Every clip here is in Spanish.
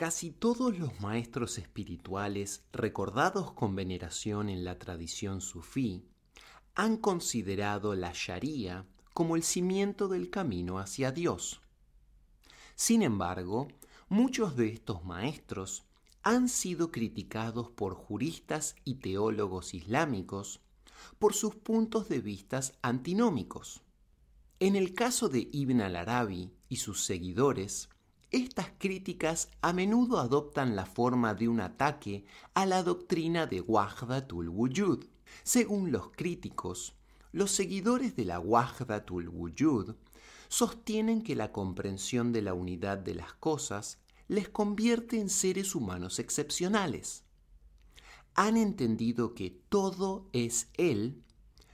Casi todos los maestros espirituales recordados con veneración en la tradición sufí han considerado la Sharia como el cimiento del camino hacia Dios. Sin embargo, muchos de estos maestros han sido criticados por juristas y teólogos islámicos por sus puntos de vista antinómicos. En el caso de Ibn al-Arabi y sus seguidores, estas críticas a menudo adoptan la forma de un ataque a la doctrina de Wahdatul Wujud. Según los críticos, los seguidores de la Wahdatul Wujud sostienen que la comprensión de la unidad de las cosas les convierte en seres humanos excepcionales. Han entendido que todo es Él,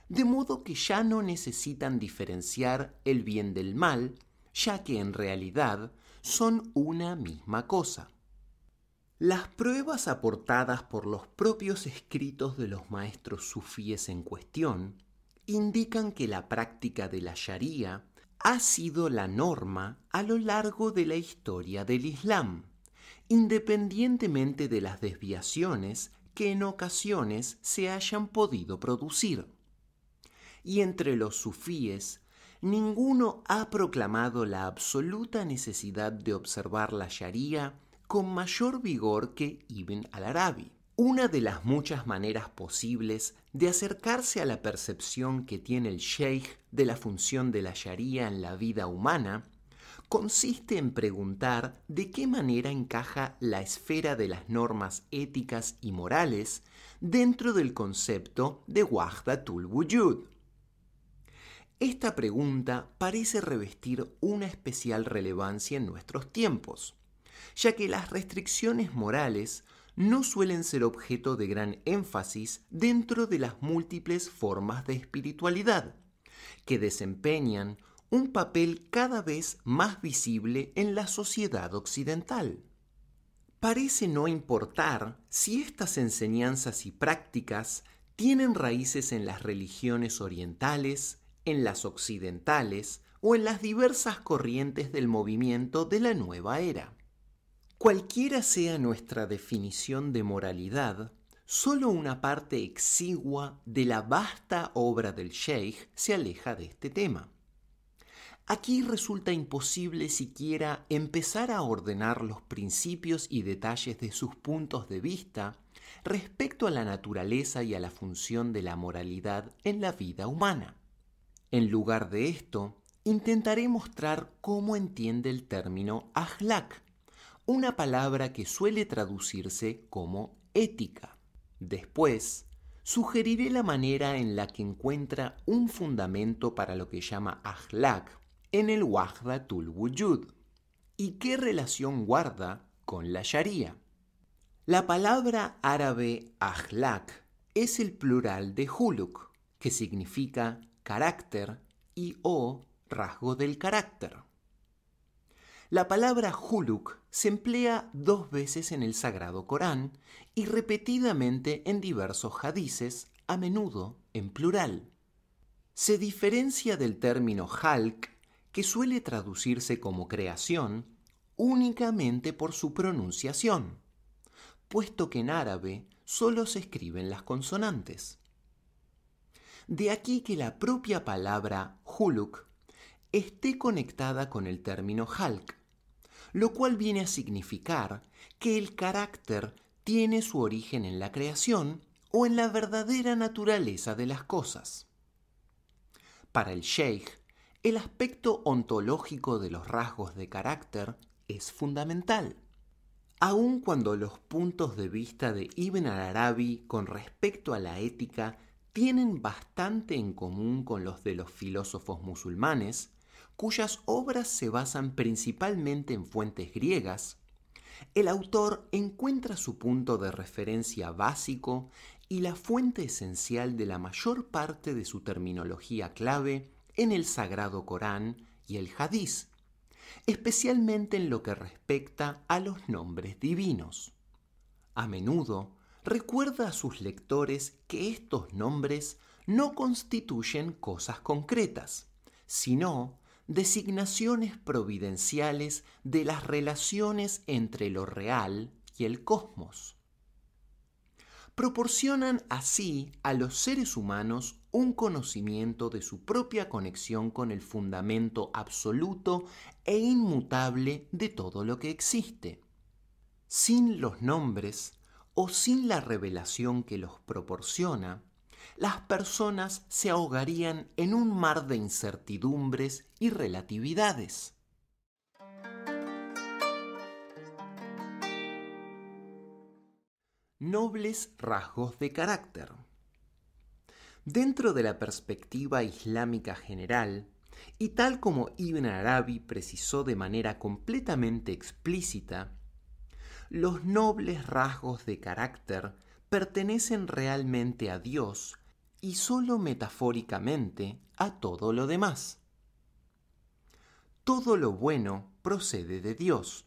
de modo que ya no necesitan diferenciar el bien del mal, ya que en realidad son una misma cosa. Las pruebas aportadas por los propios escritos de los maestros sufíes en cuestión indican que la práctica de la Sharia ha sido la norma a lo largo de la historia del Islam, independientemente de las desviaciones que en ocasiones se hayan podido producir. Y entre los sufíes ninguno ha proclamado la absoluta necesidad de observar la Sharia con mayor vigor que Ibn al-Arabi. Una de las muchas maneras posibles de acercarse a la percepción que tiene el sheikh de la función de la Sharia en la vida humana consiste en preguntar de qué manera encaja la esfera de las normas éticas y morales dentro del concepto de Wahdatul Wujud. Esta pregunta parece revestir una especial relevancia en nuestros tiempos, ya que las restricciones morales no suelen ser objeto de gran énfasis dentro de las múltiples formas de espiritualidad, que desempeñan un papel cada vez más visible en la sociedad occidental. Parece no importar si estas enseñanzas y prácticas tienen raíces en las religiones orientales, en las occidentales o en las diversas corrientes del movimiento de la nueva era. Cualquiera sea nuestra definición de moralidad, solo una parte exigua de la vasta obra del Sheikh se aleja de este tema. Aquí resulta imposible siquiera empezar a ordenar los principios y detalles de sus puntos de vista respecto a la naturaleza y a la función de la moralidad en la vida humana. En lugar de esto, intentaré mostrar cómo entiende el término ahlak, una palabra que suele traducirse como ética. Después, sugeriré la manera en la que encuentra un fundamento para lo que llama ahlak en el Wahdatul Wujud y qué relación guarda con la Sharia. La palabra árabe ahlak es el plural de huluk, que significa carácter y o rasgo del carácter. La palabra huluk se emplea dos veces en el Sagrado Corán y repetidamente en diversos hadices, a menudo en plural. Se diferencia del término halk, que suele traducirse como creación, únicamente por su pronunciación, puesto que en árabe solo se escriben las consonantes. De aquí que la propia palabra huluk esté conectada con el término halk, lo cual viene a significar que el carácter tiene su origen en la creación o en la verdadera naturaleza de las cosas. Para el sheikh, el aspecto ontológico de los rasgos de carácter es fundamental. Aun cuando los puntos de vista de Ibn al-Arabi con respecto a la ética tienen bastante en común con los de los filósofos musulmanes, cuyas obras se basan principalmente en fuentes griegas, el autor encuentra su punto de referencia básico y la fuente esencial de la mayor parte de su terminología clave en el Sagrado Corán y el Hadiz, especialmente en lo que respecta a los nombres divinos. A menudo recuerda a sus lectores que estos nombres no constituyen cosas concretas, sino designaciones providenciales de las relaciones entre lo real y el cosmos. Proporcionan así a los seres humanos un conocimiento de su propia conexión con el fundamento absoluto e inmutable de todo lo que existe. Sin los nombres o sin la revelación que los proporciona, las personas se ahogarían en un mar de incertidumbres y relatividades. Nobles rasgos de carácter. Dentro de la perspectiva islámica general, y tal como Ibn Arabi precisó de manera completamente explícita, los nobles rasgos de carácter pertenecen realmente a Dios y sólo metafóricamente a todo lo demás. Todo lo bueno procede de Dios,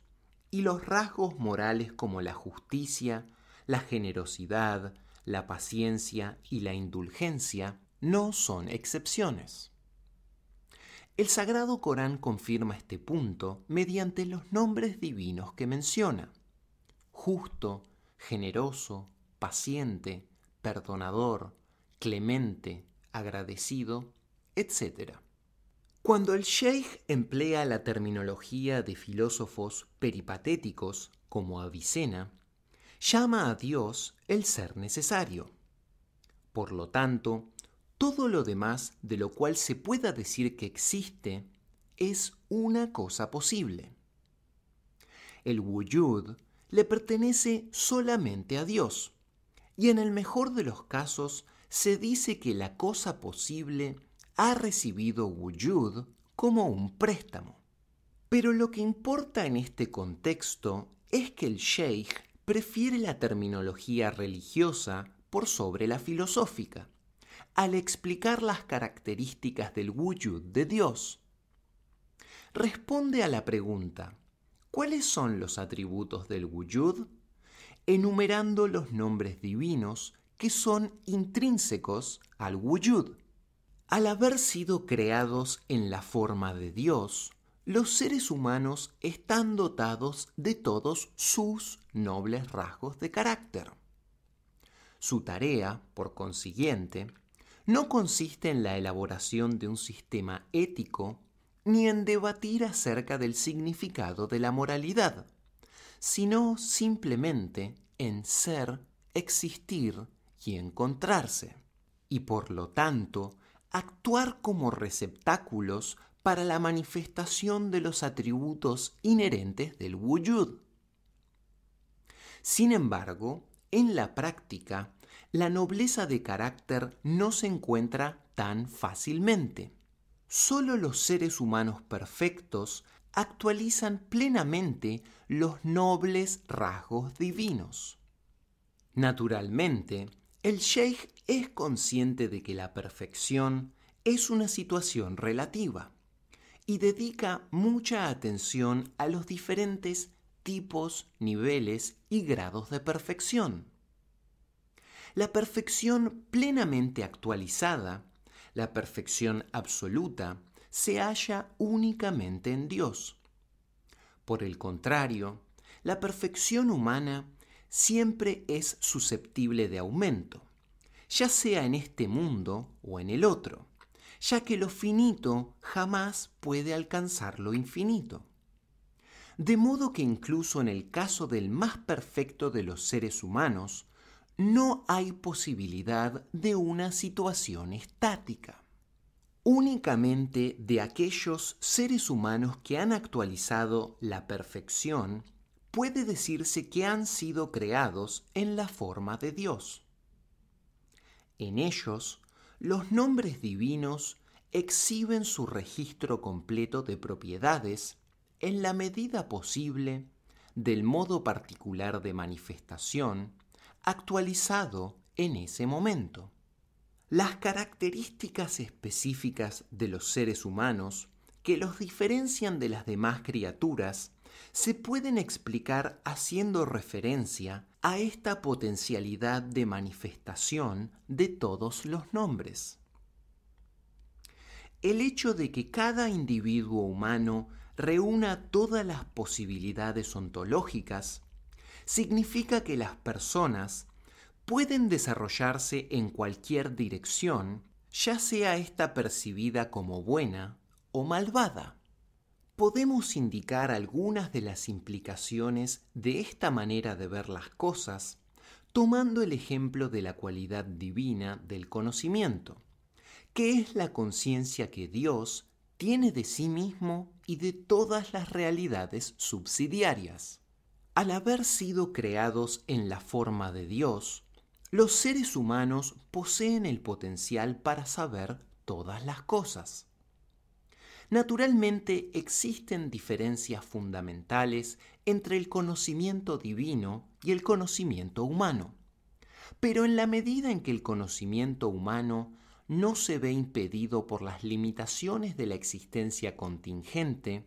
y los rasgos morales como la justicia, la generosidad, la paciencia y la indulgencia no son excepciones. El Sagrado Corán confirma este punto mediante los nombres divinos que menciona. Justo, generoso, paciente, perdonador, clemente, agradecido, etc. Cuando el sheikh emplea la terminología de filósofos peripatéticos como Avicena, llama a Dios el ser necesario. Por lo tanto, todo lo demás de lo cual se pueda decir que existe es una cosa posible. El wujud le pertenece solamente a Dios, y en el mejor de los casos se dice que la cosa posible ha recibido wujud como un préstamo. Pero lo que importa en este contexto es que el sheikh prefiere la terminología religiosa por sobre la filosófica, al explicar las características del wujud de Dios. Responde a la pregunta, ¿cuáles son los atributos del wujud? Enumerando los nombres divinos que son intrínsecos al wujud. Al haber sido creados en la forma de Dios, los seres humanos están dotados de todos sus nobles rasgos de carácter. Su tarea, por consiguiente, no consiste en la elaboración de un sistema ético ni en debatir acerca del significado de la moralidad sino simplemente en ser, existir y encontrarse, y por lo tanto actuar como receptáculos para la manifestación de los atributos inherentes del wujud. Sin embargo, en la práctica, la nobleza de carácter no se encuentra tan fácilmente. Solo los seres humanos perfectos actualizan plenamente los nobles rasgos divinos. Naturalmente, el sheikh es consciente de que la perfección es una situación relativa y dedica mucha atención a los diferentes tipos, niveles y grados de perfección. La perfección plenamente actualizada, la perfección absoluta, se halla únicamente en Dios. Por el contrario, la perfección humana siempre es susceptible de aumento, ya sea en este mundo o en el otro, ya que lo finito jamás puede alcanzar lo infinito. De modo que incluso en el caso del más perfecto de los seres humanos, no hay posibilidad de una situación estática únicamente de aquellos seres humanos que han actualizado la perfección puede decirse que han sido creados en la forma de Dios. En ellos, los nombres divinos exhiben su registro completo de propiedades en la medida posible del modo particular de manifestación actualizado en ese momento. Las características específicas de los seres humanos que los diferencian de las demás criaturas se pueden explicar haciendo referencia a esta potencialidad de manifestación de todos los nombres. El hecho de que cada individuo humano reúna todas las posibilidades ontológicas significa que las personas pueden desarrollarse en cualquier dirección, ya sea esta percibida como buena o malvada. Podemos indicar algunas de las implicaciones de esta manera de ver las cosas tomando el ejemplo de la cualidad divina del conocimiento, que es la conciencia que Dios tiene de sí mismo y de todas las realidades subsidiarias. Al haber sido creados en la forma de Dios, los seres humanos poseen el potencial para saber todas las cosas. Naturalmente existen diferencias fundamentales entre el conocimiento divino y el conocimiento humano. Pero en la medida en que el conocimiento humano no se ve impedido por las limitaciones de la existencia contingente,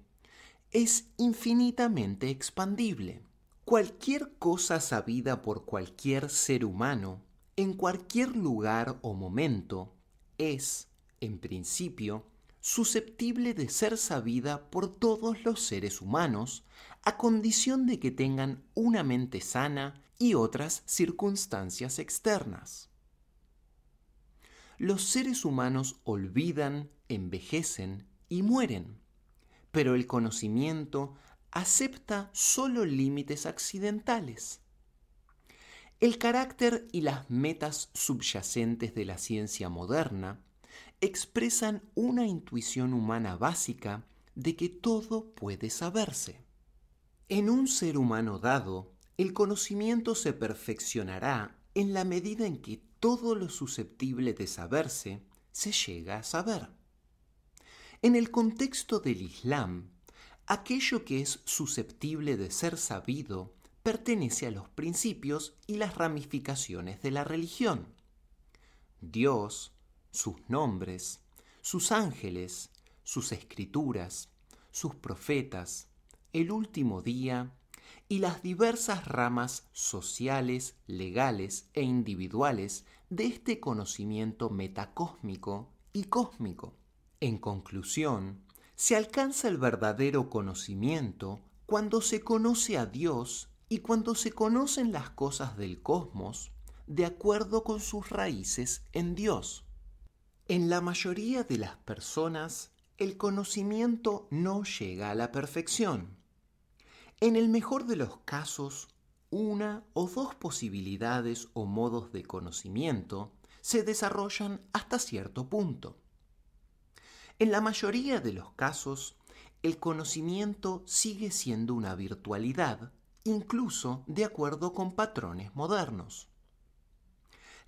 es infinitamente expandible. Cualquier cosa sabida por cualquier ser humano, en cualquier lugar o momento, es, en principio, susceptible de ser sabida por todos los seres humanos, a condición de que tengan una mente sana y otras circunstancias externas. Los seres humanos olvidan, envejecen y mueren, pero el conocimiento acepta solo límites accidentales. El carácter y las metas subyacentes de la ciencia moderna expresan una intuición humana básica de que todo puede saberse. En un ser humano dado, el conocimiento se perfeccionará en la medida en que todo lo susceptible de saberse se llega a saber. En el contexto del Islam, aquello que es susceptible de ser sabido pertenece a los principios y las ramificaciones de la religión. Dios, sus nombres, sus ángeles, sus escrituras, sus profetas, el último día y las diversas ramas sociales, legales e individuales de este conocimiento metacósmico y cósmico. En conclusión, se alcanza el verdadero conocimiento cuando se conoce a Dios y cuando se conocen las cosas del cosmos de acuerdo con sus raíces en Dios. En la mayoría de las personas, el conocimiento no llega a la perfección. En el mejor de los casos, una o dos posibilidades o modos de conocimiento se desarrollan hasta cierto punto. En la mayoría de los casos, el conocimiento sigue siendo una virtualidad, incluso de acuerdo con patrones modernos.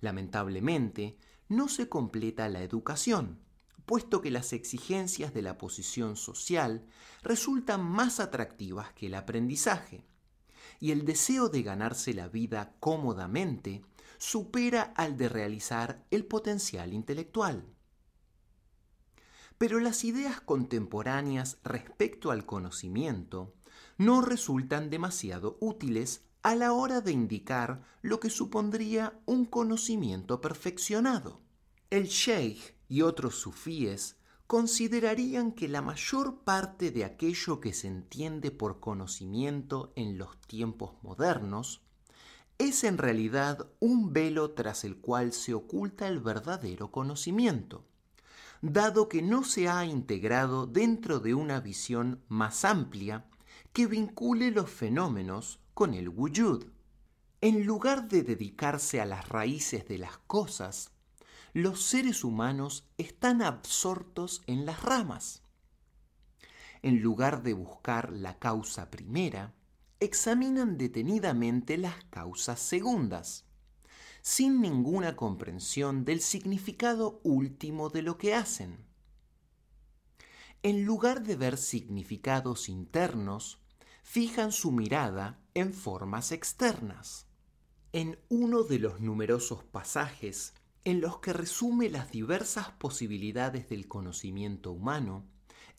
Lamentablemente, no se completa la educación, puesto que las exigencias de la posición social resultan más atractivas que el aprendizaje, y el deseo de ganarse la vida cómodamente supera al de realizar el potencial intelectual. Pero las ideas contemporáneas respecto al conocimiento no resultan demasiado útiles a la hora de indicar lo que supondría un conocimiento perfeccionado. El sheikh y otros sufíes considerarían que la mayor parte de aquello que se entiende por conocimiento en los tiempos modernos es en realidad un velo tras el cual se oculta el verdadero conocimiento, dado que no se ha integrado dentro de una visión más amplia que vincule los fenómenos con el wujud. En lugar de dedicarse a las raíces de las cosas, los seres humanos están absortos en las ramas. En lugar de buscar la causa primera, examinan detenidamente las causas segundas, sin ninguna comprensión del significado último de lo que hacen. En lugar de ver significados internos, fijan su mirada en formas externas. En uno de los numerosos pasajes en los que resume las diversas posibilidades del conocimiento humano,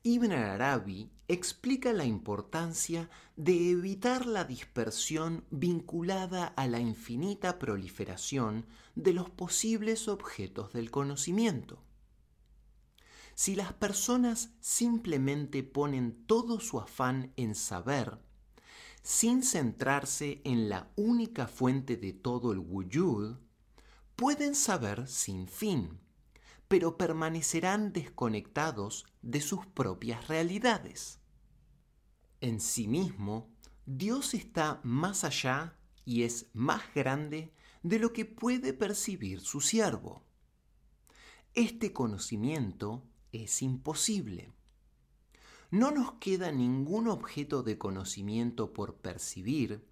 Ibn Arabi explica la importancia de evitar la dispersión vinculada a la infinita proliferación de los posibles objetos del conocimiento. Si las personas simplemente ponen todo su afán en saber, sin centrarse en la única fuente de todo el wujud, pueden saber sin fin, pero permanecerán desconectados de sus propias realidades. En sí mismo, Dios está más allá y es más grande de lo que puede percibir su siervo. Este conocimiento es imposible. No nos queda ningún objeto de conocimiento por percibir,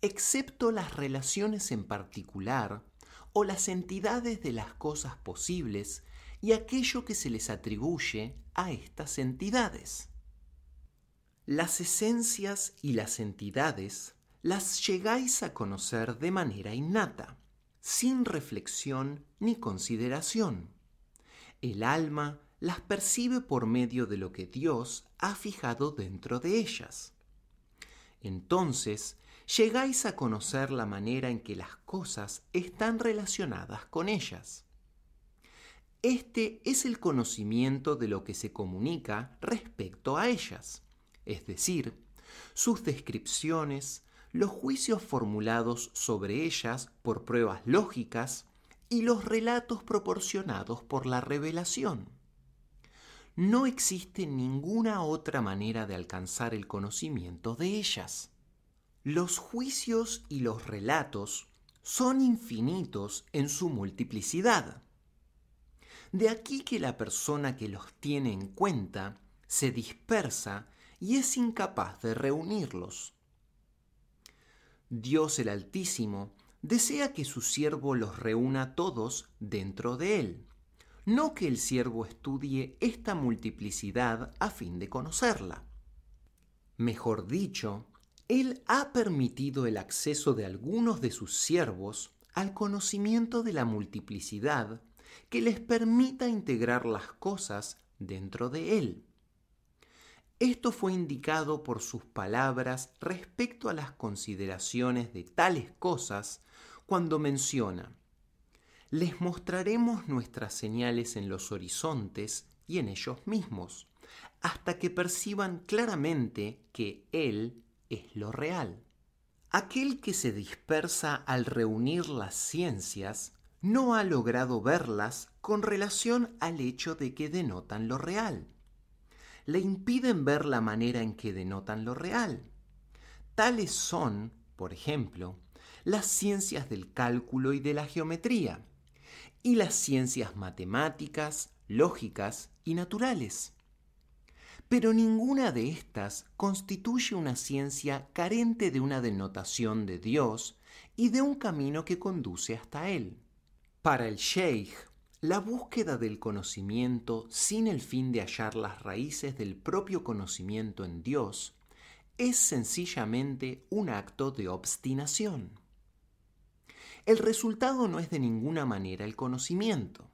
excepto las relaciones en particular o las entidades de las cosas posibles y aquello que se les atribuye a estas entidades. Las esencias y las entidades las llegáis a conocer de manera innata, sin reflexión ni consideración. El alma las percibe por medio de lo que Dios ha fijado dentro de ellas. Entonces, llegáis a conocer la manera en que las cosas están relacionadas con ellas. Este es el conocimiento de lo que se comunica respecto a ellas, es decir, sus descripciones, los juicios formulados sobre ellas por pruebas lógicas y los relatos proporcionados por la revelación no existe ninguna otra manera de alcanzar el conocimiento de ellas. Los juicios y los relatos son infinitos en su multiplicidad. De aquí que la persona que los tiene en cuenta se dispersa y es incapaz de reunirlos. Dios el Altísimo desea que su siervo los reúna todos dentro de él no que el siervo estudie esta multiplicidad a fin de conocerla. Mejor dicho, él ha permitido el acceso de algunos de sus siervos al conocimiento de la multiplicidad que les permita integrar las cosas dentro de él. Esto fue indicado por sus palabras respecto a las consideraciones de tales cosas cuando menciona les mostraremos nuestras señales en los horizontes y en ellos mismos, hasta que perciban claramente que Él es lo real. Aquel que se dispersa al reunir las ciencias no ha logrado verlas con relación al hecho de que denotan lo real. Le impiden ver la manera en que denotan lo real. Tales son, por ejemplo, las ciencias del cálculo y de la geometría, y las ciencias matemáticas, lógicas y naturales. Pero ninguna de estas constituye una ciencia carente de una denotación de Dios y de un camino que conduce hasta Él. Para el Sheikh, la búsqueda del conocimiento sin el fin de hallar las raíces del propio conocimiento en Dios es sencillamente un acto de obstinación el resultado no es de ninguna manera el conocimiento.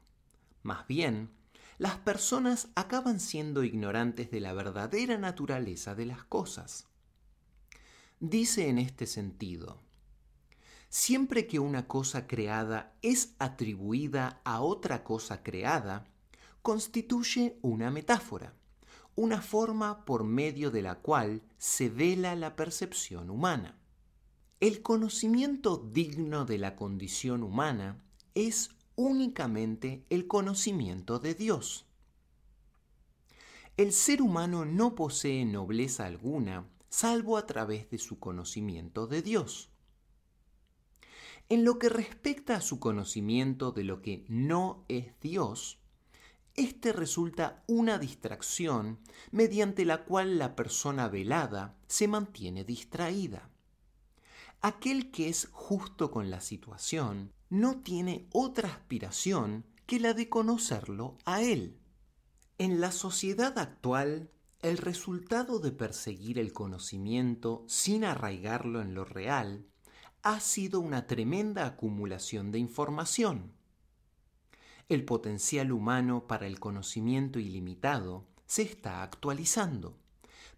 Más bien, las personas acaban siendo ignorantes de la verdadera naturaleza de las cosas. Dice en este sentido, siempre que una cosa creada es atribuida a otra cosa creada, constituye una metáfora, una forma por medio de la cual se vela la percepción humana. El conocimiento digno de la condición humana es únicamente el conocimiento de Dios. El ser humano no posee nobleza alguna salvo a través de su conocimiento de Dios. En lo que respecta a su conocimiento de lo que no es Dios, este resulta una distracción mediante la cual la persona velada se mantiene distraída. Aquel que es justo con la situación no tiene otra aspiración que la de conocerlo a él. En la sociedad actual, el resultado de perseguir el conocimiento sin arraigarlo en lo real ha sido una tremenda acumulación de información. El potencial humano para el conocimiento ilimitado se está actualizando,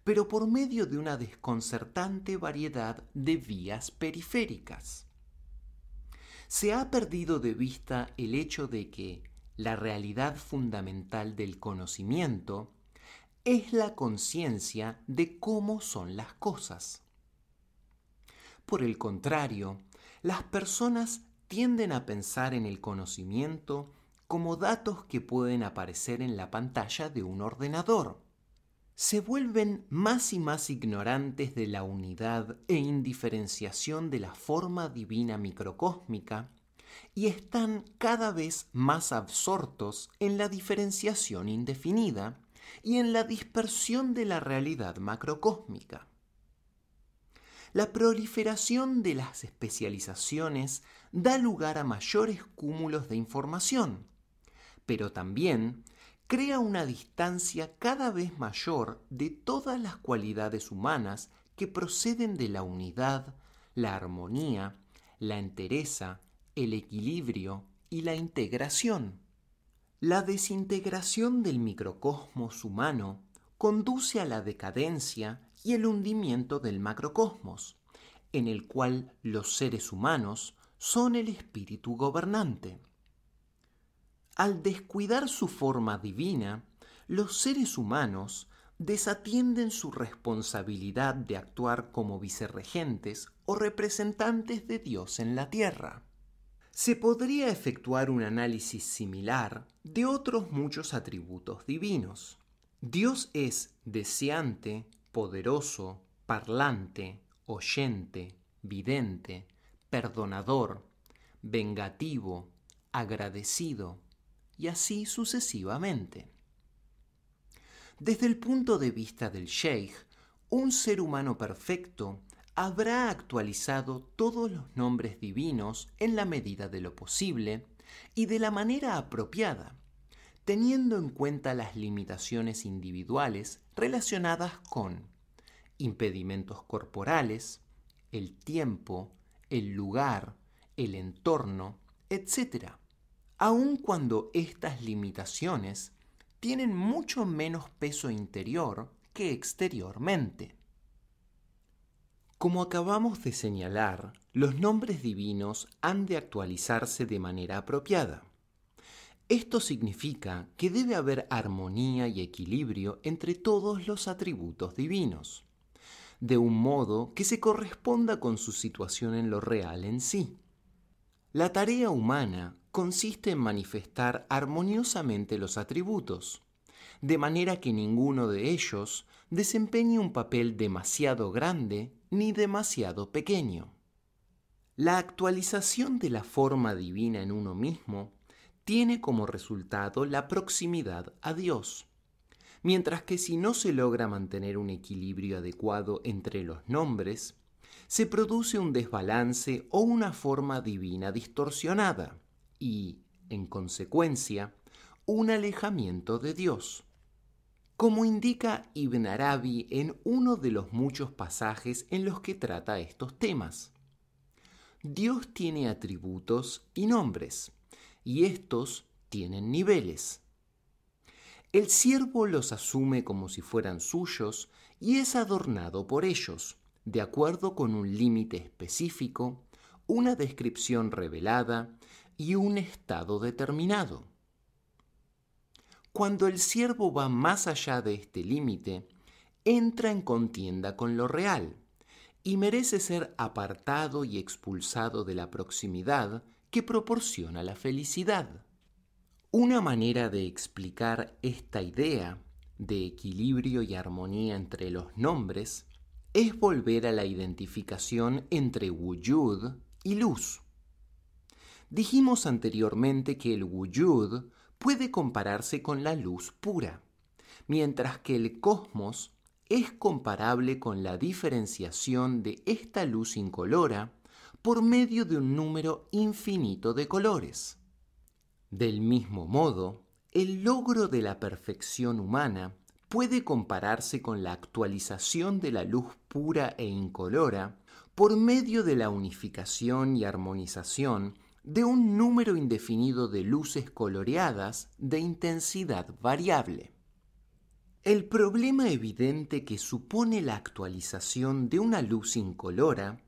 pero por medio de una desconcertante variedad de vías periféricas. Se ha perdido de vista el hecho de que la realidad fundamental del conocimiento es la conciencia de cómo son las cosas. Por el contrario, las personas tienden a pensar en el conocimiento como datos que pueden aparecer en la pantalla de un ordenador. Se vuelven más y más ignorantes de la unidad e indiferenciación de la forma divina microcósmica y están cada vez más absortos en la diferenciación indefinida y en la dispersión de la realidad macrocósmica. La proliferación de las especializaciones da lugar a mayores cúmulos de información, pero también crea una distancia cada vez mayor de todas las cualidades humanas que proceden de la unidad, la armonía, la entereza, el equilibrio y la integración. La desintegración del microcosmos humano conduce a la decadencia y el hundimiento del macrocosmos, en el cual los seres humanos son el espíritu gobernante. Al descuidar su forma divina, los seres humanos desatienden su responsabilidad de actuar como vicerregentes o representantes de Dios en la tierra. Se podría efectuar un análisis similar de otros muchos atributos divinos. Dios es deseante, poderoso, parlante, oyente, vidente, perdonador, vengativo, agradecido, y así sucesivamente. Desde el punto de vista del Sheikh, un ser humano perfecto habrá actualizado todos los nombres divinos en la medida de lo posible y de la manera apropiada, teniendo en cuenta las limitaciones individuales relacionadas con impedimentos corporales, el tiempo, el lugar, el entorno, etc., aun cuando estas limitaciones tienen mucho menos peso interior que exteriormente. Como acabamos de señalar, los nombres divinos han de actualizarse de manera apropiada. Esto significa que debe haber armonía y equilibrio entre todos los atributos divinos, de un modo que se corresponda con su situación en lo real en sí. La tarea humana consiste en manifestar armoniosamente los atributos, de manera que ninguno de ellos desempeñe un papel demasiado grande ni demasiado pequeño. La actualización de la forma divina en uno mismo tiene como resultado la proximidad a Dios, mientras que si no se logra mantener un equilibrio adecuado entre los nombres, se produce un desbalance o una forma divina distorsionada y, en consecuencia, un alejamiento de Dios. Como indica Ibn Arabi en uno de los muchos pasajes en los que trata estos temas. Dios tiene atributos y nombres y estos tienen niveles. El siervo los asume como si fueran suyos y es adornado por ellos, de acuerdo con un límite específico, una descripción revelada y un estado determinado. Cuando el siervo va más allá de este límite, entra en contienda con lo real y merece ser apartado y expulsado de la proximidad que proporciona la felicidad. Una manera de explicar esta idea de equilibrio y armonía entre los nombres es volver a la identificación entre wujud y luz. Dijimos anteriormente que el wujud puede compararse con la luz pura, mientras que el cosmos es comparable con la diferenciación de esta luz incolora por medio de un número infinito de colores. Del mismo modo, el logro de la perfección humana puede compararse con la actualización de la luz pura e incolora por medio de la unificación y armonización de un número indefinido de luces coloreadas de intensidad variable. El problema evidente que supone la actualización de una luz incolora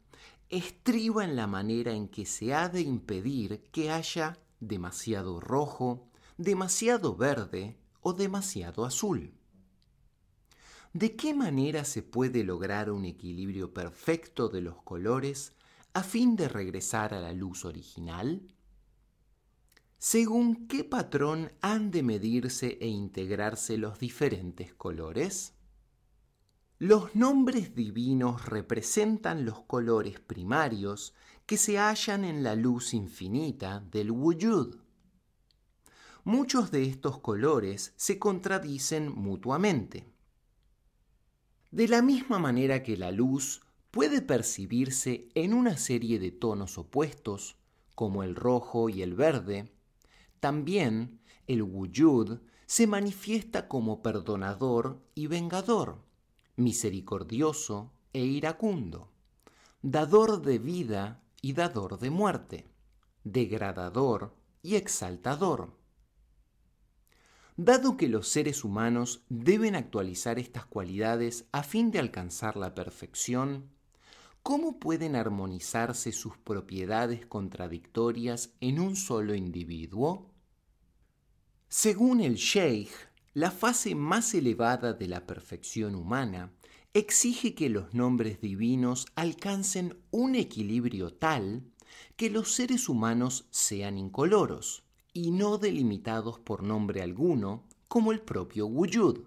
estriba en la manera en que se ha de impedir que haya demasiado rojo, demasiado verde o demasiado azul. ¿De qué manera se puede lograr un equilibrio perfecto de los colores a fin de regresar a la luz original? ¿Según qué patrón han de medirse e integrarse los diferentes colores? Los nombres divinos representan los colores primarios que se hallan en la luz infinita del Wujud. Muchos de estos colores se contradicen mutuamente. De la misma manera que la luz puede percibirse en una serie de tonos opuestos, como el rojo y el verde, también el wujud se manifiesta como perdonador y vengador, misericordioso e iracundo, dador de vida y dador de muerte, degradador y exaltador Dado que los seres humanos deben actualizar estas cualidades a fin de alcanzar la perfección, ¿cómo pueden armonizarse sus propiedades contradictorias en un solo individuo? Según el Sheikh, la fase más elevada de la perfección humana exige que los nombres divinos alcancen un equilibrio tal que los seres humanos sean incoloros y no delimitados por nombre alguno, como el propio Wujud.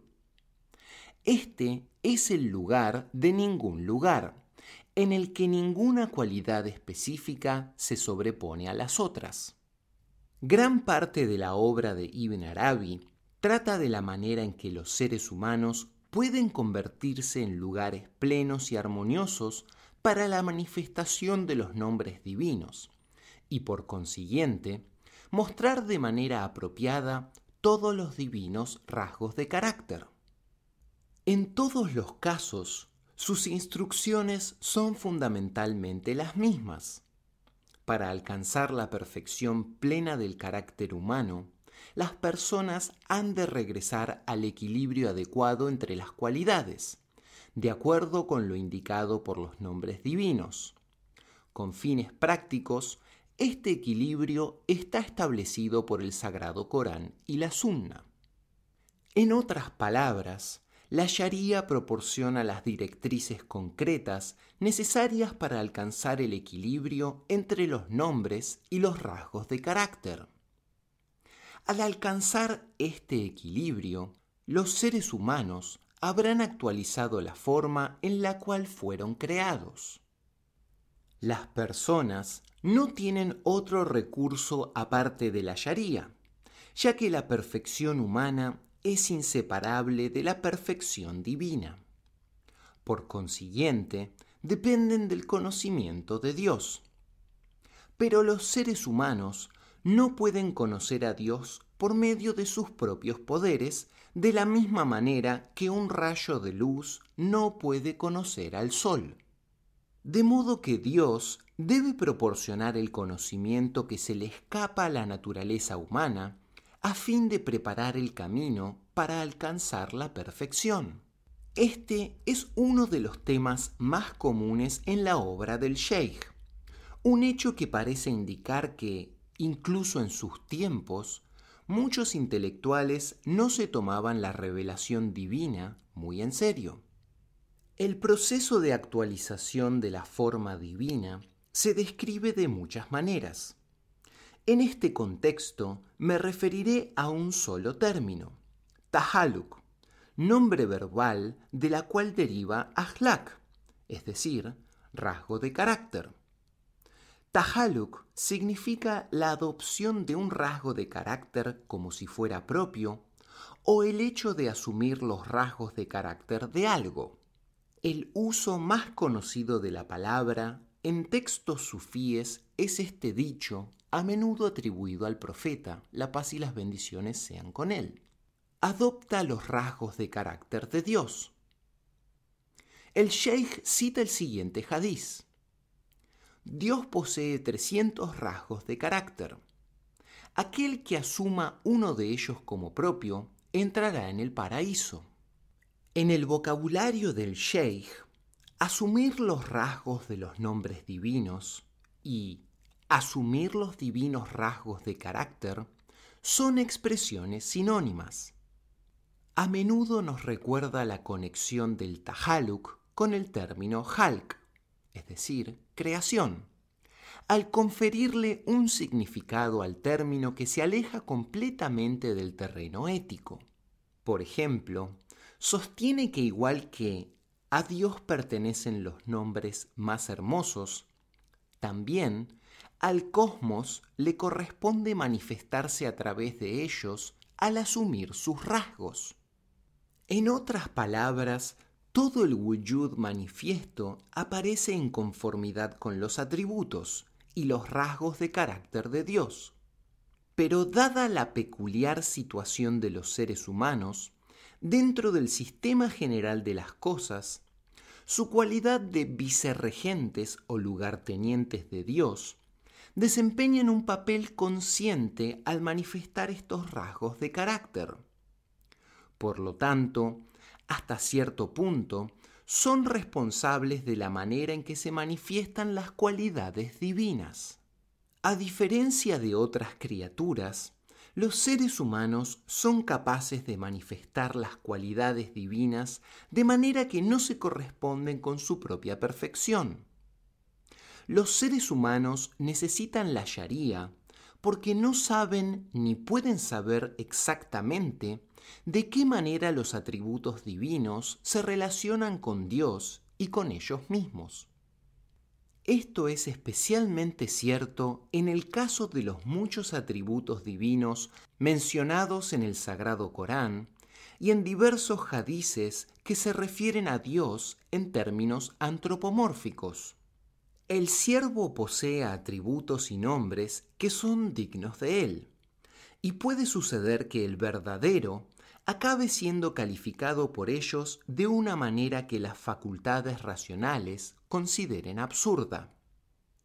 Este es el lugar de ningún lugar, en el que ninguna cualidad específica se sobrepone a las otras. Gran parte de la obra de Ibn Arabi trata de la manera en que los seres humanos pueden convertirse en lugares plenos y armoniosos para la manifestación de los nombres divinos, y por consiguiente, mostrar de manera apropiada todos los divinos rasgos de carácter. En todos los casos, sus instrucciones son fundamentalmente las mismas. Para alcanzar la perfección plena del carácter humano, las personas han de regresar al equilibrio adecuado entre las cualidades, de acuerdo con lo indicado por los nombres divinos. Con fines prácticos, este equilibrio está establecido por el Sagrado Corán y la Sunna. En otras palabras, la Sharia proporciona las directrices concretas necesarias para alcanzar el equilibrio entre los nombres y los rasgos de carácter. Al alcanzar este equilibrio, los seres humanos habrán actualizado la forma en la cual fueron creados. Las personas no tienen otro recurso aparte de la Sharia, ya que la perfección humana es inseparable de la perfección divina. Por consiguiente, dependen del conocimiento de Dios. Pero los seres humanos no pueden conocer a Dios por medio de sus propios poderes, de la misma manera que un rayo de luz no puede conocer al sol. De modo que Dios debe proporcionar el conocimiento que se le escapa a la naturaleza humana a fin de preparar el camino para alcanzar la perfección. Este es uno de los temas más comunes en la obra del Sheikh, un hecho que parece indicar que, incluso en sus tiempos, muchos intelectuales no se tomaban la revelación divina muy en serio. El proceso de actualización de la forma divina se describe de muchas maneras. En este contexto me referiré a un solo término, tahaluk, nombre verbal de la cual deriva ahlak, es decir, rasgo de carácter. Tahaluk significa la adopción de un rasgo de carácter como si fuera propio o el hecho de asumir los rasgos de carácter de algo. El uso más conocido de la palabra en textos sufíes es este dicho, a menudo atribuido al profeta, la paz y las bendiciones sean con él. Adopta los rasgos de carácter de Dios. El sheikh cita el siguiente hadiz. Dios posee 300 rasgos de carácter. Aquel que asuma uno de ellos como propio entrará en el paraíso. En el vocabulario del Sheikh, asumir los rasgos de los nombres divinos y asumir los divinos rasgos de carácter son expresiones sinónimas. A menudo nos recuerda la conexión del Tahaluk con el término Halk, es decir, creación, al conferirle un significado al término que se aleja completamente del terreno ético. Por ejemplo, sostiene que igual que a Dios pertenecen los nombres más hermosos, también al cosmos le corresponde manifestarse a través de ellos al asumir sus rasgos. En otras palabras, todo el wujud manifiesto aparece en conformidad con los atributos y los rasgos de carácter de Dios. Pero dada la peculiar situación de los seres humanos, dentro del sistema general de las cosas, su cualidad de vicerregentes o lugartenientes de Dios desempeñan un papel consciente al manifestar estos rasgos de carácter. Por lo tanto, hasta cierto punto, son responsables de la manera en que se manifiestan las cualidades divinas. A diferencia de otras criaturas, los seres humanos son capaces de manifestar las cualidades divinas de manera que no se corresponden con su propia perfección. Los seres humanos necesitan la Sharia porque no saben ni pueden saber exactamente de qué manera los atributos divinos se relacionan con Dios y con ellos mismos. Esto es especialmente cierto en el caso de los muchos atributos divinos mencionados en el Sagrado Corán y en diversos hadices que se refieren a Dios en términos antropomórficos. El siervo posee atributos y nombres que son dignos de él, y puede suceder que el verdadero acabe siendo calificado por ellos de una manera que las facultades racionales consideren absurda.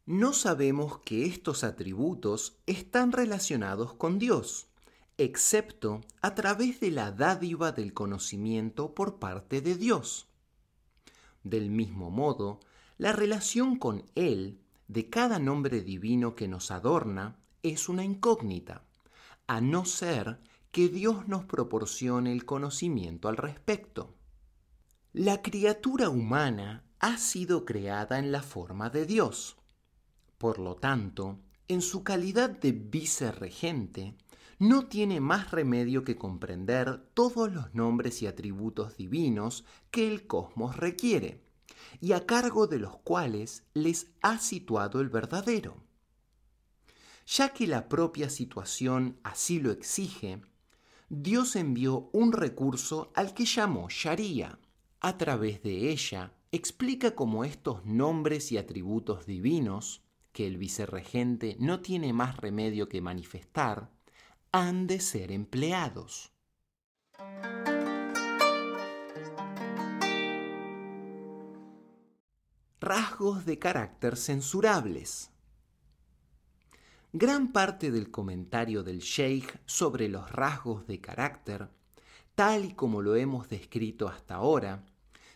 No sabemos que estos atributos están relacionados con Dios, excepto a través de la dádiva del conocimiento por parte de Dios. Del mismo modo, la relación con Él de cada nombre divino que nos adorna es una incógnita, a no ser que Dios nos proporcione el conocimiento al respecto. La criatura humana ha sido creada en la forma de Dios. Por lo tanto, en su calidad de vicerregente, no tiene más remedio que comprender todos los nombres y atributos divinos que el cosmos requiere, y a cargo de los cuales les ha situado el verdadero. Ya que la propia situación así lo exige, Dios envió un recurso al que llamó Sharia. A través de ella, explica cómo estos nombres y atributos divinos, que el vicerregente no tiene más remedio que manifestar, han de ser empleados. Rasgos de carácter censurables. Gran parte del comentario del Sheikh sobre los rasgos de carácter, tal y como lo hemos descrito hasta ahora,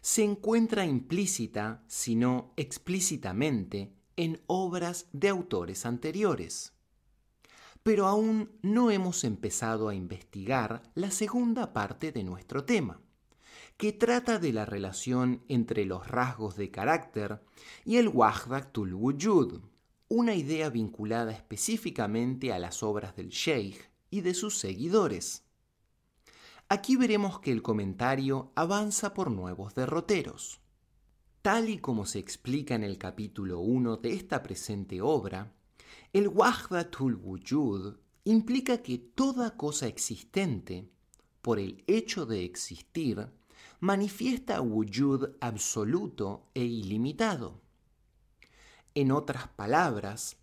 se encuentra implícita, si no explícitamente, en obras de autores anteriores. Pero aún no hemos empezado a investigar la segunda parte de nuestro tema, que trata de la relación entre los rasgos de carácter y el Wahdatul Wujud, una idea vinculada específicamente a las obras del Sheikh y de sus seguidores. Aquí veremos que el comentario avanza por nuevos derroteros. Tal y como se explica en el capítulo 1 de esta presente obra, el Wahdatul Wujud implica que toda cosa existente, por el hecho de existir, manifiesta wujud absoluto e ilimitado. En otras palabras,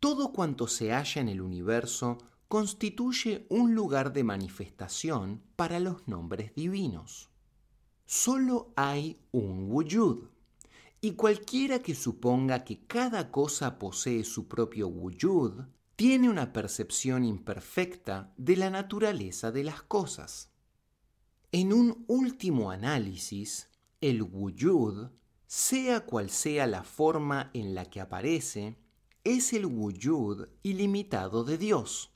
todo cuanto se halla en el universo constituye un lugar de manifestación para los nombres divinos. Solo hay un wujud, Y cualquiera que suponga que cada cosa posee su propio wujud, tiene una percepción imperfecta de la naturaleza de las cosas. En un último análisis, el wujud, sea cual sea la forma en la que aparece, es el wujud ilimitado de Dios.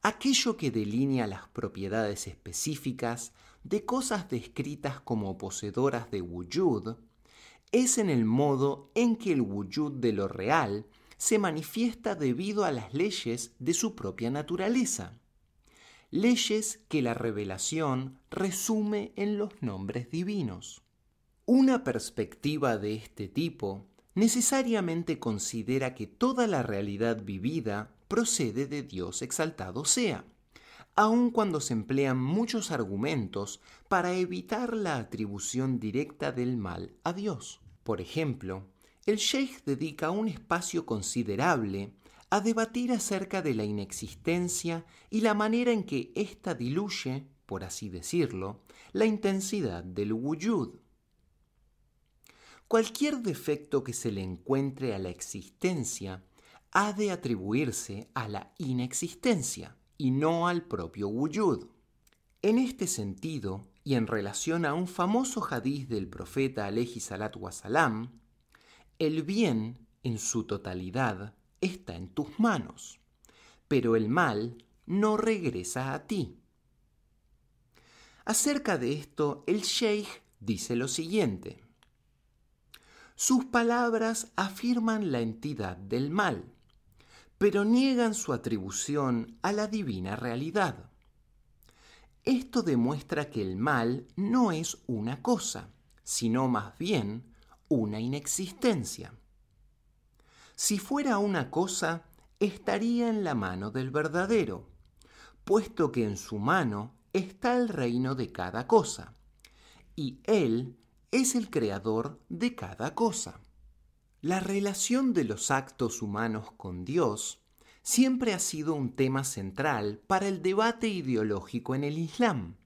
Aquello que delinea las propiedades específicas de cosas descritas como poseedoras de wujud es en el modo en que el wujud de lo real se manifiesta debido a las leyes de su propia naturaleza, leyes que la revelación resume en los nombres divinos. Una perspectiva de este tipo necesariamente considera que toda la realidad vivida procede de Dios exaltado sea, aun cuando se emplean muchos argumentos para evitar la atribución directa del mal a Dios. Por ejemplo, el Sheikh dedica un espacio considerable a debatir acerca de la inexistencia y la manera en que ésta diluye, por así decirlo, la intensidad del wujud. Cualquier defecto que se le encuentre a la existencia ha de atribuirse a la inexistencia y no al propio wujud. En este sentido, y en relación a un famoso hadiz del profeta salatu wasalam, el bien en su totalidad está en tus manos, pero el mal no regresa a ti. Acerca de esto, el sheikh dice lo siguiente. Sus palabras afirman la entidad del mal, pero niegan su atribución a la divina realidad. Esto demuestra que el mal no es una cosa, sino más bien una inexistencia. Si fuera una cosa, estaría en la mano del verdadero, puesto que en su mano está el reino de cada cosa, y él es el creador de cada cosa. La relación de los actos humanos con Dios siempre ha sido un tema central para el debate ideológico en el Islam,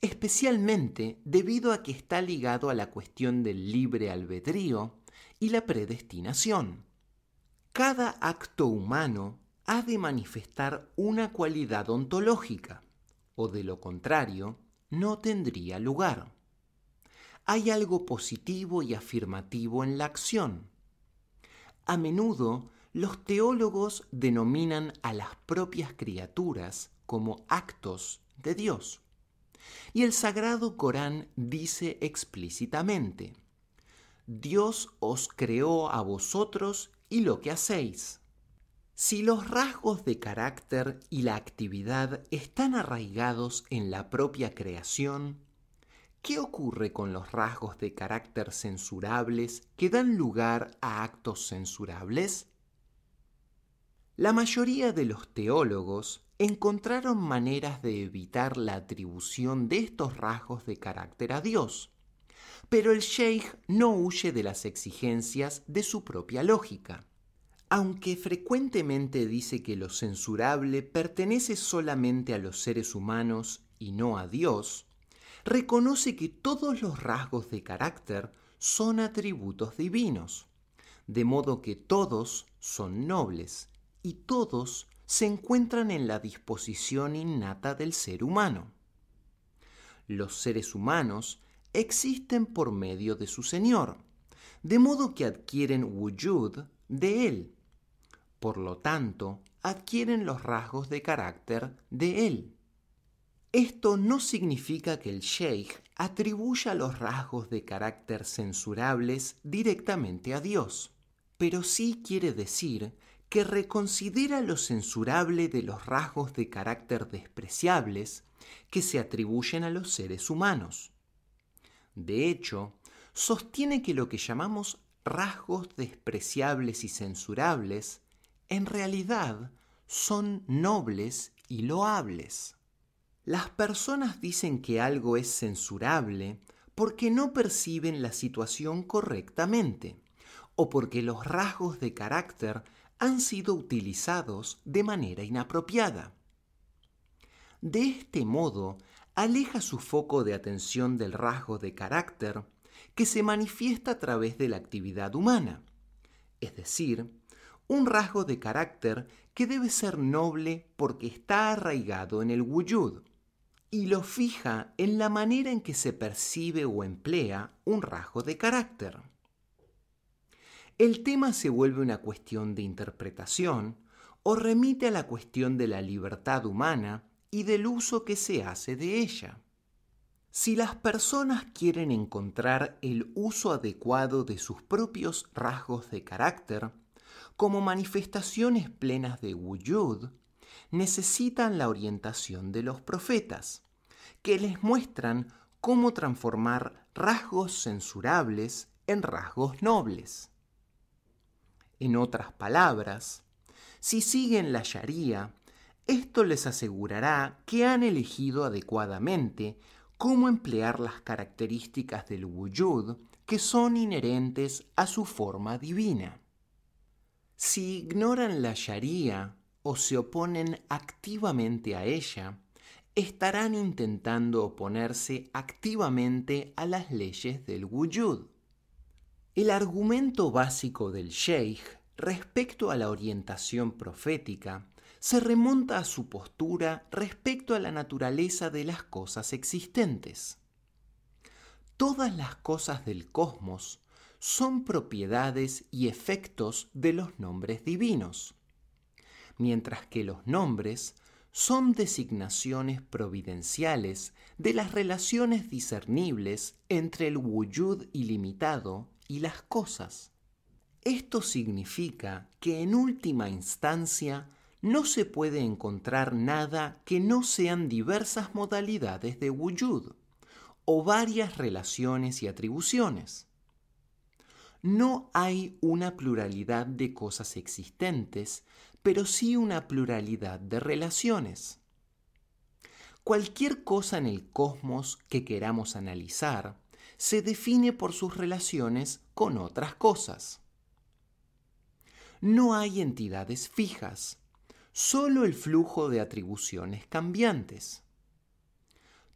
especialmente debido a que está ligado a la cuestión del libre albedrío y la predestinación. Cada acto humano ha de manifestar una cualidad ontológica, o de lo contrario, no tendría lugar hay algo positivo y afirmativo en la acción. A menudo los teólogos denominan a las propias criaturas como actos de Dios. Y el Sagrado Corán dice explícitamente, Dios os creó a vosotros y lo que hacéis. Si los rasgos de carácter y la actividad están arraigados en la propia creación, ¿Qué ocurre con los rasgos de carácter censurables que dan lugar a actos censurables? La mayoría de los teólogos encontraron maneras de evitar la atribución de estos rasgos de carácter a Dios, pero el sheikh no huye de las exigencias de su propia lógica. Aunque frecuentemente dice que lo censurable pertenece solamente a los seres humanos y no a Dios, reconoce que todos los rasgos de carácter son atributos divinos, de modo que todos son nobles y todos se encuentran en la disposición innata del ser humano. Los seres humanos existen por medio de su Señor, de modo que adquieren wujud de Él. Por lo tanto, adquieren los rasgos de carácter de Él. Esto no significa que el sheikh atribuya los rasgos de carácter censurables directamente a Dios, pero sí quiere decir que reconsidera lo censurable de los rasgos de carácter despreciables que se atribuyen a los seres humanos. De hecho, sostiene que lo que llamamos rasgos despreciables y censurables en realidad son nobles y loables. Las personas dicen que algo es censurable porque no perciben la situación correctamente o porque los rasgos de carácter han sido utilizados de manera inapropiada. De este modo, aleja su foco de atención del rasgo de carácter que se manifiesta a través de la actividad humana, es decir, un rasgo de carácter que debe ser noble porque está arraigado en el wujud y lo fija en la manera en que se percibe o emplea un rasgo de carácter. El tema se vuelve una cuestión de interpretación o remite a la cuestión de la libertad humana y del uso que se hace de ella. Si las personas quieren encontrar el uso adecuado de sus propios rasgos de carácter, como manifestaciones plenas de wujud, necesitan la orientación de los profetas, que les muestran cómo transformar rasgos censurables en rasgos nobles. En otras palabras, si siguen la Sharia, esto les asegurará que han elegido adecuadamente cómo emplear las características del wujud que son inherentes a su forma divina. Si ignoran la Sharia o se oponen activamente a ella, estarán intentando oponerse activamente a las leyes del wujud. El argumento básico del sheikh respecto a la orientación profética se remonta a su postura respecto a la naturaleza de las cosas existentes. Todas las cosas del cosmos son propiedades y efectos de los nombres divinos, mientras que los nombres son designaciones providenciales de las relaciones discernibles entre el wujud ilimitado y las cosas. Esto significa que en última instancia no se puede encontrar nada que no sean diversas modalidades de wujud o varias relaciones y atribuciones. No hay una pluralidad de cosas existentes, pero sí una pluralidad de relaciones. Cualquier cosa en el cosmos que queramos analizar se define por sus relaciones con otras cosas. No hay entidades fijas, solo el flujo de atribuciones cambiantes.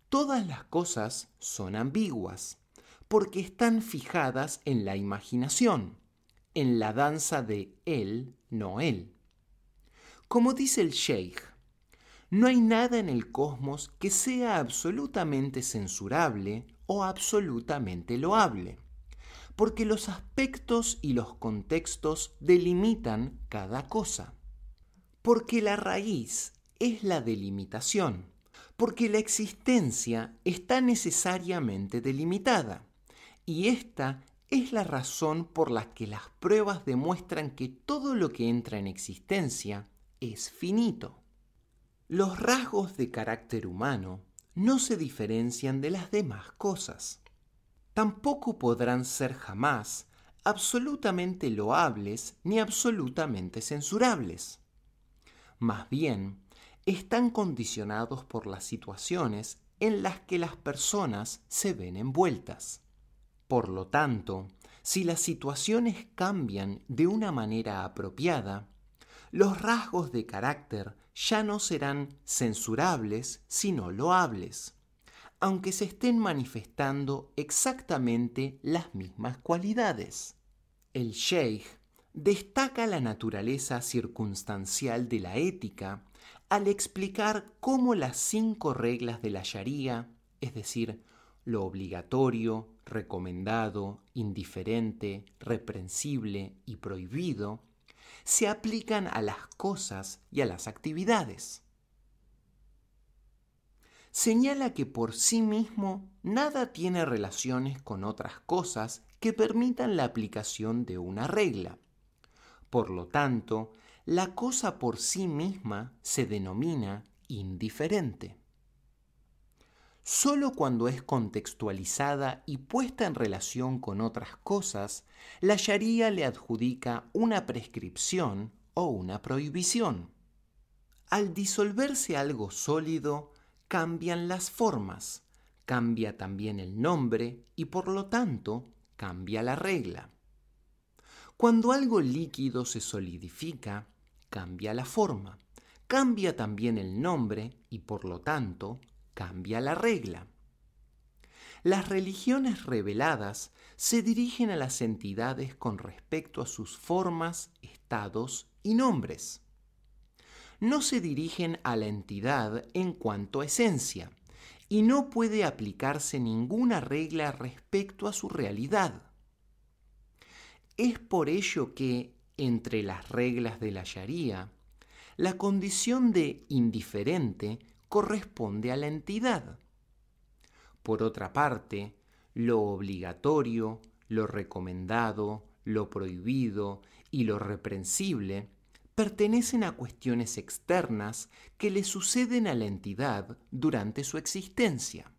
Todas las cosas son ambiguas, porque están fijadas en la imaginación, en la danza de él, no él. Como dice el Sheikh, no hay nada en el cosmos que sea absolutamente censurable o absolutamente loable, porque los aspectos y los contextos delimitan cada cosa porque la raíz es la delimitación, porque la existencia está necesariamente delimitada, y esta es la razón por la que las pruebas demuestran que todo lo que entra en existencia es finito. Los rasgos de carácter humano no se diferencian de las demás cosas. Tampoco podrán ser jamás absolutamente loables ni absolutamente censurables más bien, están condicionados por las situaciones en las que las personas se ven envueltas. Por lo tanto, si las situaciones cambian de una manera apropiada, los rasgos de carácter ya no serán censurables sino loables, aunque se estén manifestando exactamente las mismas cualidades. El sheikh destaca la naturaleza circunstancial de la ética al explicar cómo las cinco reglas de la Sharia, es decir, lo obligatorio, recomendado, indiferente, reprensible y prohibido, se aplican a las cosas y a las actividades. Señala que por sí mismo nada tiene relaciones con otras cosas que permitan la aplicación de una regla por lo tanto, la cosa por sí misma se denomina indiferente. Solo cuando es contextualizada y puesta en relación con otras cosas, la Sharia le adjudica una prescripción o una prohibición. Al disolverse algo sólido, cambian las formas, cambia también el nombre y por lo tanto cambia la regla. Cuando algo líquido se solidifica, cambia la forma, cambia también el nombre y por lo tanto cambia la regla. las religiones reveladas se dirigen a las entidades con respecto a sus formas, estados y nombres. No se dirigen a la entidad en cuanto a esencia, y no puede aplicarse ninguna regla respecto a su realidad. Es por ello que, entre las reglas de la Sharia, la condición de indiferente corresponde a la entidad. Por otra parte, lo obligatorio, lo recomendado, lo prohibido y lo reprensible pertenecen a cuestiones externas que le suceden a la entidad durante su existencia.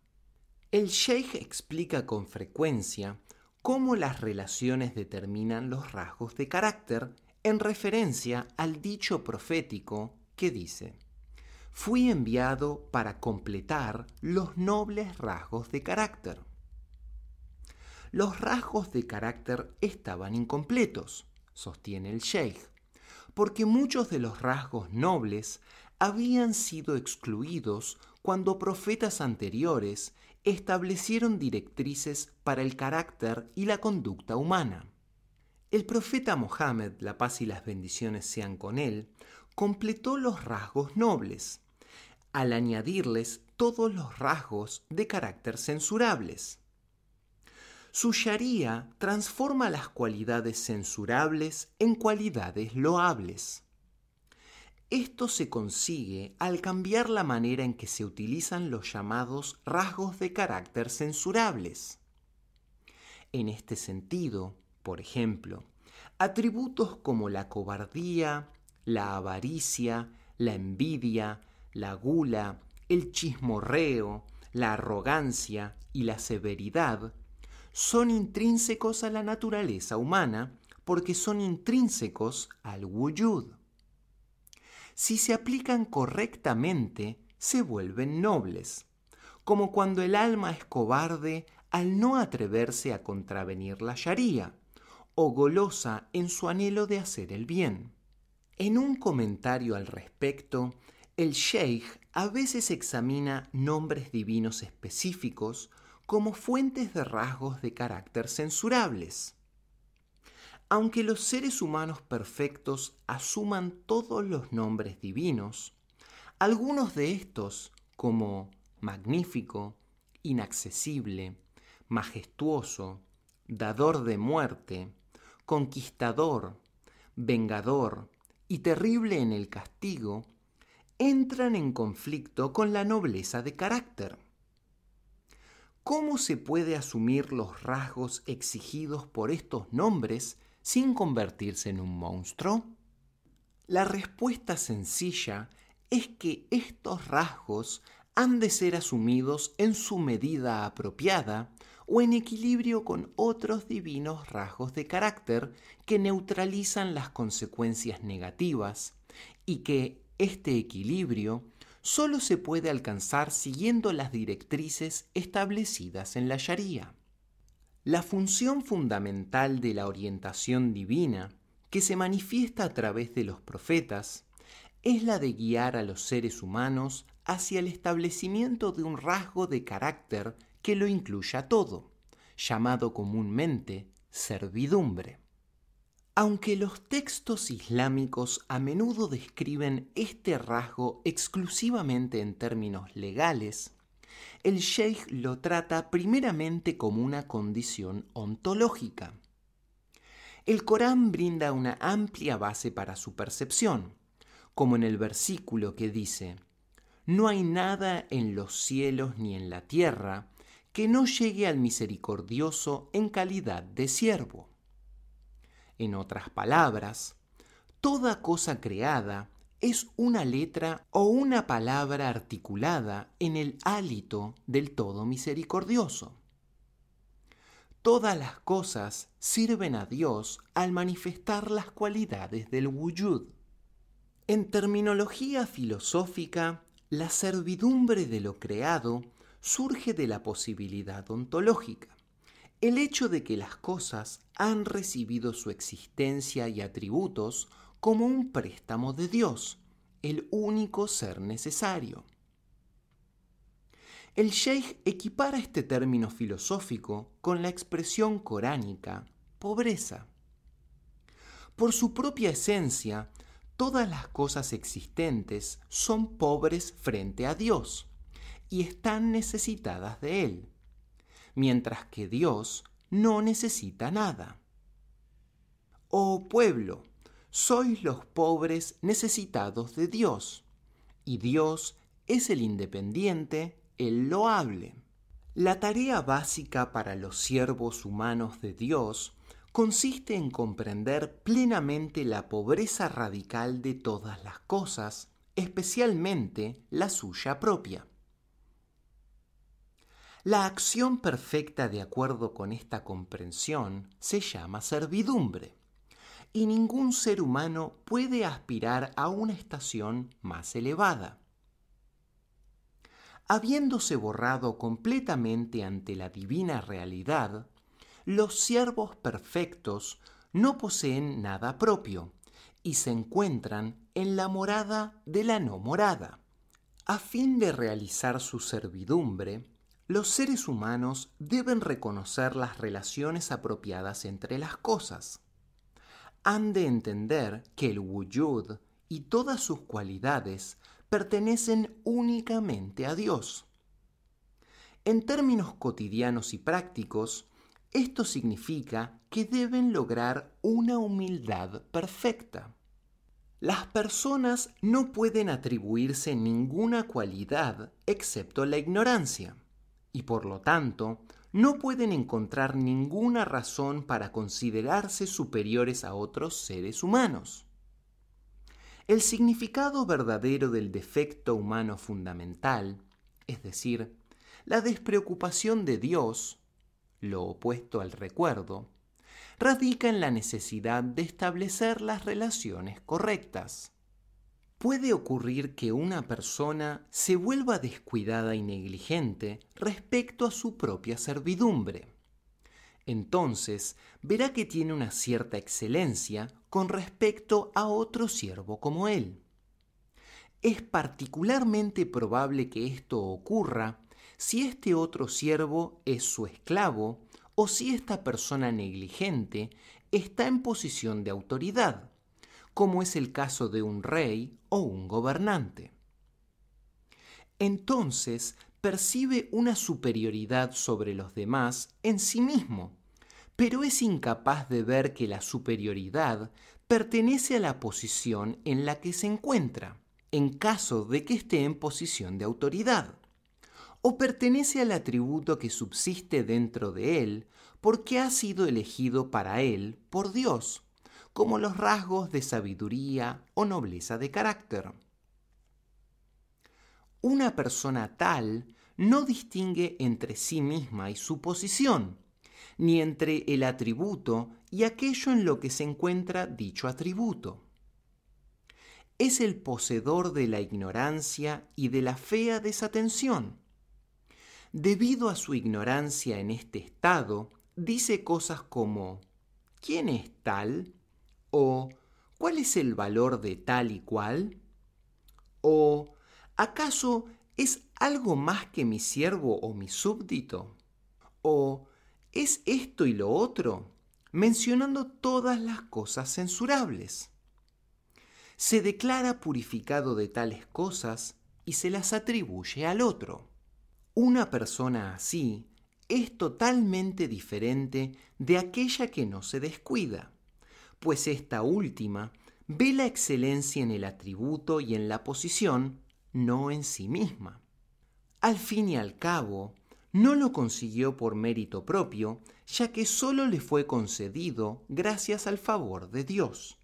El Sheikh explica con frecuencia cómo las relaciones determinan los rasgos de carácter en referencia al dicho profético que dice, fui enviado para completar los nobles rasgos de carácter. Los rasgos de carácter estaban incompletos, sostiene el Sheikh, porque muchos de los rasgos nobles habían sido excluidos cuando profetas anteriores establecieron directrices para el carácter y la conducta humana. El profeta Mohammed, la paz y las bendiciones sean con él, completó los rasgos nobles, al añadirles todos los rasgos de carácter censurables. Su Sharia transforma las cualidades censurables en cualidades loables. Esto se consigue al cambiar la manera en que se utilizan los llamados rasgos de carácter censurables. En este sentido, por ejemplo, atributos como la cobardía, la avaricia, la envidia, la gula, el chismorreo, la arrogancia y la severidad son intrínsecos a la naturaleza humana porque son intrínsecos al wujud si se aplican correctamente, se vuelven nobles, como cuando el alma es cobarde al no atreverse a contravenir la Sharia, o golosa en su anhelo de hacer el bien. En un comentario al respecto, el Sheikh a veces examina nombres divinos específicos como fuentes de rasgos de carácter censurables. Aunque los seres humanos perfectos asuman todos los nombres divinos, algunos de estos, como magnífico, inaccesible, majestuoso, dador de muerte, conquistador, vengador y terrible en el castigo, entran en conflicto con la nobleza de carácter. ¿Cómo se puede asumir los rasgos exigidos por estos nombres sin convertirse en un monstruo? La respuesta sencilla es que estos rasgos han de ser asumidos en su medida apropiada o en equilibrio con otros divinos rasgos de carácter que neutralizan las consecuencias negativas y que este equilibrio solo se puede alcanzar siguiendo las directrices establecidas en la Sharia. La función fundamental de la orientación divina, que se manifiesta a través de los profetas, es la de guiar a los seres humanos hacia el establecimiento de un rasgo de carácter que lo incluya todo, llamado comúnmente servidumbre. Aunque los textos islámicos a menudo describen este rasgo exclusivamente en términos legales, el sheikh lo trata primeramente como una condición ontológica. El Corán brinda una amplia base para su percepción, como en el versículo que dice, No hay nada en los cielos ni en la tierra que no llegue al misericordioso en calidad de siervo. En otras palabras, toda cosa creada es una letra o una palabra articulada en el hálito del Todo Misericordioso. Todas las cosas sirven a Dios al manifestar las cualidades del wujud. En terminología filosófica, la servidumbre de lo creado surge de la posibilidad ontológica, el hecho de que las cosas han recibido su existencia y atributos como un préstamo de Dios, el único ser necesario. El sheikh equipara este término filosófico con la expresión coránica pobreza. Por su propia esencia, todas las cosas existentes son pobres frente a Dios y están necesitadas de Él, mientras que Dios no necesita nada. Oh pueblo, sois los pobres necesitados de Dios, y Dios es el independiente, el loable. La tarea básica para los siervos humanos de Dios consiste en comprender plenamente la pobreza radical de todas las cosas, especialmente la suya propia. La acción perfecta de acuerdo con esta comprensión se llama servidumbre y ningún ser humano puede aspirar a una estación más elevada. Habiéndose borrado completamente ante la divina realidad, los siervos perfectos no poseen nada propio y se encuentran en la morada de la no morada. A fin de realizar su servidumbre, los seres humanos deben reconocer las relaciones apropiadas entre las cosas han de entender que el wujud y todas sus cualidades pertenecen únicamente a Dios. En términos cotidianos y prácticos, esto significa que deben lograr una humildad perfecta. Las personas no pueden atribuirse ninguna cualidad excepto la ignorancia, y por lo tanto no pueden encontrar ninguna razón para considerarse superiores a otros seres humanos. El significado verdadero del defecto humano fundamental, es decir, la despreocupación de Dios, lo opuesto al recuerdo, radica en la necesidad de establecer las relaciones correctas puede ocurrir que una persona se vuelva descuidada y negligente respecto a su propia servidumbre. Entonces verá que tiene una cierta excelencia con respecto a otro siervo como él. Es particularmente probable que esto ocurra si este otro siervo es su esclavo o si esta persona negligente está en posición de autoridad como es el caso de un rey o un gobernante. Entonces percibe una superioridad sobre los demás en sí mismo, pero es incapaz de ver que la superioridad pertenece a la posición en la que se encuentra, en caso de que esté en posición de autoridad, o pertenece al atributo que subsiste dentro de él porque ha sido elegido para él por Dios como los rasgos de sabiduría o nobleza de carácter. Una persona tal no distingue entre sí misma y su posición, ni entre el atributo y aquello en lo que se encuentra dicho atributo. Es el poseedor de la ignorancia y de la fea desatención. Debido a su ignorancia en este estado, dice cosas como ¿quién es tal? ¿O cuál es el valor de tal y cual? ¿O acaso es algo más que mi siervo o mi súbdito? ¿O es esto y lo otro? mencionando todas las cosas censurables. Se declara purificado de tales cosas y se las atribuye al otro. Una persona así es totalmente diferente de aquella que no se descuida pues esta última ve la excelencia en el atributo y en la posición, no en sí misma. Al fin y al cabo, no lo consiguió por mérito propio, ya que sólo le fue concedido gracias al favor de Dios.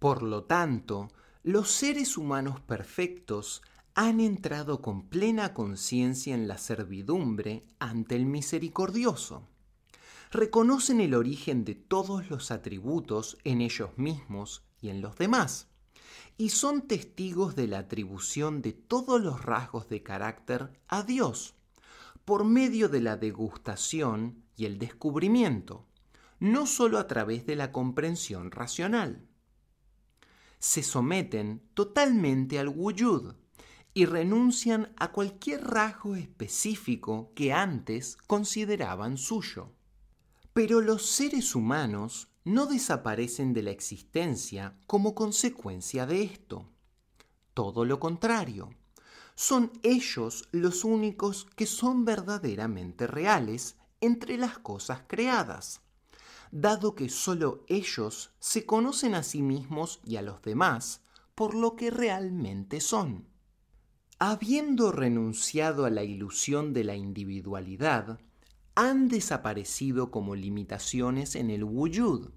Por lo tanto, los seres humanos perfectos han entrado con plena conciencia en la servidumbre ante el misericordioso reconocen el origen de todos los atributos en ellos mismos y en los demás, y son testigos de la atribución de todos los rasgos de carácter a Dios, por medio de la degustación y el descubrimiento, no sólo a través de la comprensión racional. Se someten totalmente al wujud y renuncian a cualquier rasgo específico que antes consideraban suyo. Pero los seres humanos no desaparecen de la existencia como consecuencia de esto. Todo lo contrario, son ellos los únicos que son verdaderamente reales entre las cosas creadas, dado que sólo ellos se conocen a sí mismos y a los demás por lo que realmente son. Habiendo renunciado a la ilusión de la individualidad, han desaparecido como limitaciones en el wujud,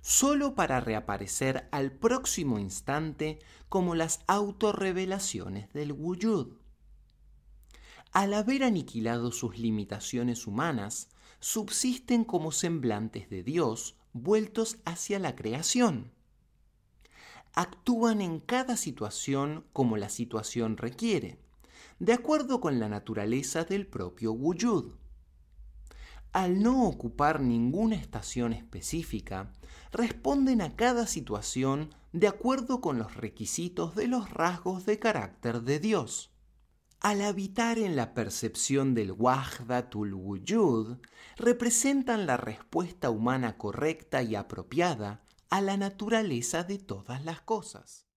solo para reaparecer al próximo instante como las autorrevelaciones del wujud. Al haber aniquilado sus limitaciones humanas, subsisten como semblantes de Dios vueltos hacia la creación. Actúan en cada situación como la situación requiere, de acuerdo con la naturaleza del propio wujud al no ocupar ninguna estación específica, responden a cada situación de acuerdo con los requisitos de los rasgos de carácter de Dios. Al habitar en la percepción del Wahdatul Wujud, representan la respuesta humana correcta y apropiada a la naturaleza de todas las cosas.